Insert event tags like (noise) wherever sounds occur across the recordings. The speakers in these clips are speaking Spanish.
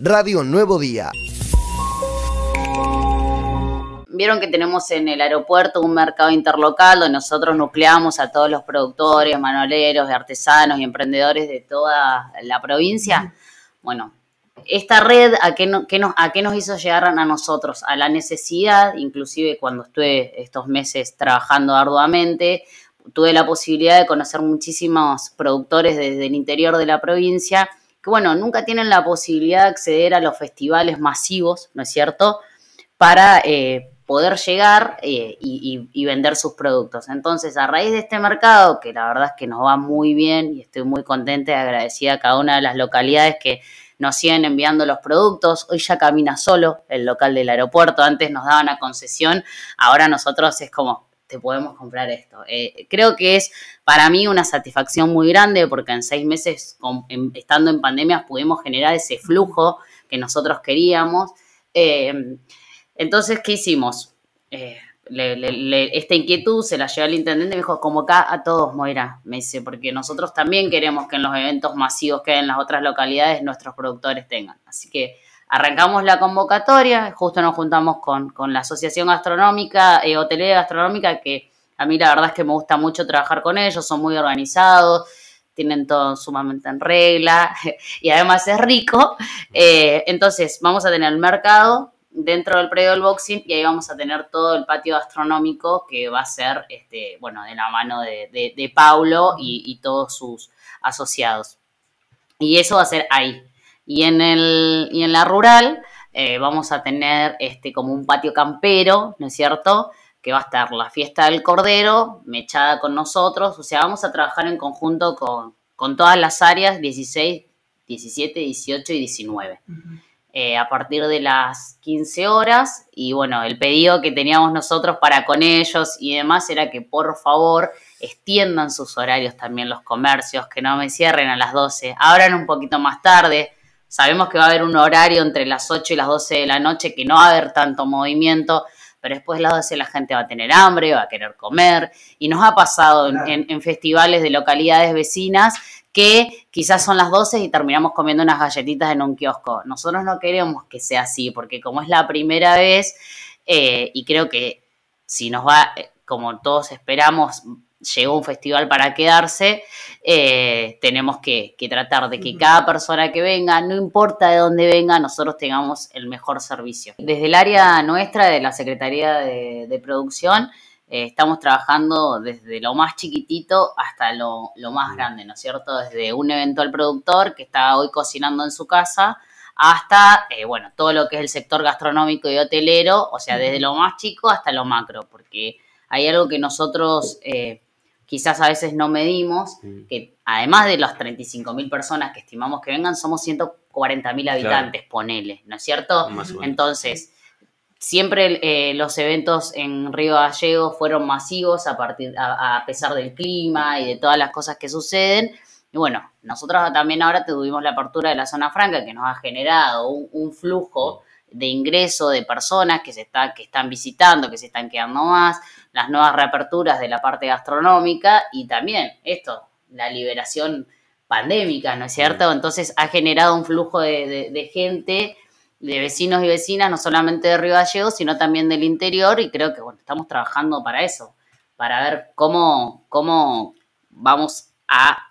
Radio Nuevo Día. Vieron que tenemos en el aeropuerto un mercado interlocal donde nosotros nucleamos a todos los productores, manualeros, artesanos y emprendedores de toda la provincia. Bueno, esta red, ¿a qué, nos, ¿a qué nos hizo llegar a nosotros? A la necesidad, inclusive cuando estuve estos meses trabajando arduamente, tuve la posibilidad de conocer muchísimos productores desde el interior de la provincia bueno, nunca tienen la posibilidad de acceder a los festivales masivos, ¿no es cierto?, para eh, poder llegar eh, y, vender sus productos. Entonces, a raíz de este mercado, que la verdad es que nos va muy bien y estoy muy contenta y agradecida a cada una de las localidades que nos siguen enviando los productos. Hoy ya camina solo el local del aeropuerto. Antes nos daban a concesión, ahora nosotros es como, te podemos comprar esto. Eh, creo que es para mí una satisfacción muy grande porque en seis meses, estando en pandemia, pudimos generar ese flujo que nosotros queríamos. Eh, entonces, ¿qué hicimos? Eh, esta inquietud se la llevó al intendente y me dijo, acá a todos, Moira, me dice, porque nosotros también queremos que en los eventos masivos que hay en las otras localidades nuestros productores tengan. Así que arrancamos la convocatoria, justo nos juntamos con, la Asociación Gastronómica, eh, Hotelera Gastronómica, que a mí la verdad es que me gusta mucho trabajar con ellos, son muy organizados, tienen todo sumamente en regla (laughs) y además es rico. Eh, entonces, vamos a tener el mercado dentro del predio del boxing y ahí vamos a tener todo el patio gastronómico que va a ser, este, bueno, de la mano de, de, Paulo y, todos sus asociados. Y eso va a ser ahí. Y en, el, y en la rural eh, vamos a tener este, como un patio campero, ¿no es cierto? Que va a estar la fiesta del cordero mechada con nosotros. O sea, vamos a trabajar en conjunto con, con todas las áreas 16, 17, 18 y 19. Eh, a partir de las 15 horas y bueno, el pedido que teníamos nosotros para con ellos y demás era que por favor extiendan sus horarios también los comercios, que no me cierren a las 12, abran un poquito más tarde. Sabemos que va a haber un horario entre las 8 y las 12 de la noche que no va a haber tanto movimiento, pero después de las 12 la gente va a tener hambre, va a querer comer. Y nos ha pasado en festivales de localidades vecinas que quizás son las 12 y terminamos comiendo unas galletitas en un kiosco. Nosotros no queremos que sea así, porque como es la primera vez, eh, y creo que si nos va, eh, como todos esperamos, llegó un festival para quedarse, eh, tenemos que, tratar de que cada persona que venga, no importa de dónde venga, nosotros tengamos el mejor servicio. Desde el área nuestra, de la Secretaría de Producción, eh, estamos trabajando desde lo más chiquitito hasta lo, más grande, ¿no es cierto? Desde un eventual productor que está hoy cocinando en su casa hasta, eh, bueno, todo lo que es el sector gastronómico y hotelero, o sea, desde lo más chico hasta lo macro, porque hay algo que nosotros eh, quizás a veces no medimos, que además de las 35 mil personas que estimamos que vengan, somos 140 mil habitantes, ponele, ¿no es cierto? Entonces Siempre eh, los eventos en Río Gallego fueron masivos a, partir, a, pesar del clima y de todas las cosas que suceden. Y bueno, nosotros también ahora tuvimos la apertura de la zona franca que nos ha generado un, flujo de ingreso de personas que, se está, que están visitando, que se están quedando más, las nuevas reaperturas de la parte gastronómica y también esto, la liberación pandémica, ¿no es cierto? Entonces ha generado un flujo de, de gente de vecinos y vecinas, no solamente de Río Gallegos, sino también del interior, y creo que bueno, estamos trabajando para eso, para ver cómo, cómo vamos a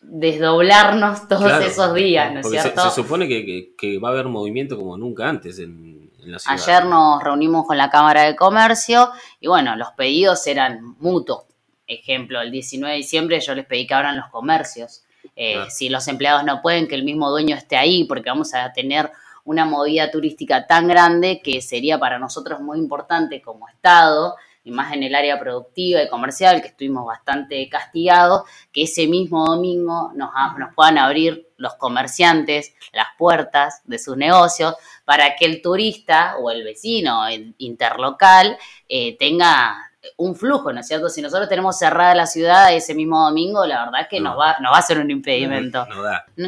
desdoblarnos todos esos días, ¿no es cierto? Se, supone que, va a haber movimiento como nunca antes en, la ciudad. Ayer nos reunimos con la Cámara de Comercio y bueno, los pedidos eran mutuos. Ejemplo, el 19 de diciembre yo les pedí que abran los comercios. Eh, si los empleados no pueden, que el mismo dueño esté ahí, porque vamos a tener una movida turística tan grande que sería para nosotros muy importante como Estado, y más en el área productiva y comercial, que estuvimos bastante castigados, que ese mismo domingo nos, puedan abrir los comerciantes las puertas de sus negocios para que el turista o el vecino interlocal eh, tenga un flujo, ¿no es cierto? Si nosotros tenemos cerrada la ciudad ese mismo domingo, la verdad es que nos, va, nos va a ser un impedimento.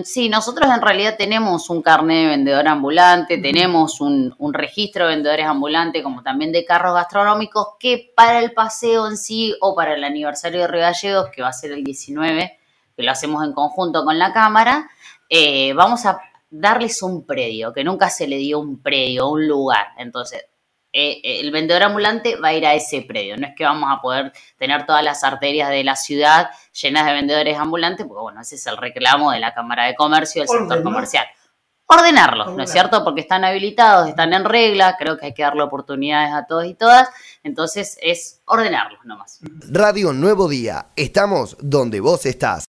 Sí, nosotros en realidad tenemos un carnet de vendedor ambulante, tenemos un, registro de vendedores ambulantes, como también de carros gastronómicos, que para el paseo en sí o para el aniversario de Regallegos, que va a ser el 19, que lo hacemos en conjunto con la Cámara, eh, vamos a darles un predio, que nunca se le dio un predio, un lugar. Entonces, eh, eh, el vendedor ambulante va a ir a ese predio. No es que vamos a poder tener todas las arterias de la ciudad llenas de vendedores ambulantes, porque bueno, ese es el reclamo de la Cámara de Comercio y del sector comercial. Ordenarlos, ¿no es cierto? Porque están habilitados, están en regla, creo que hay que darle oportunidades a todos y todas, entonces es ordenarlos nomás. Radio Nuevo Día, estamos donde vos estás.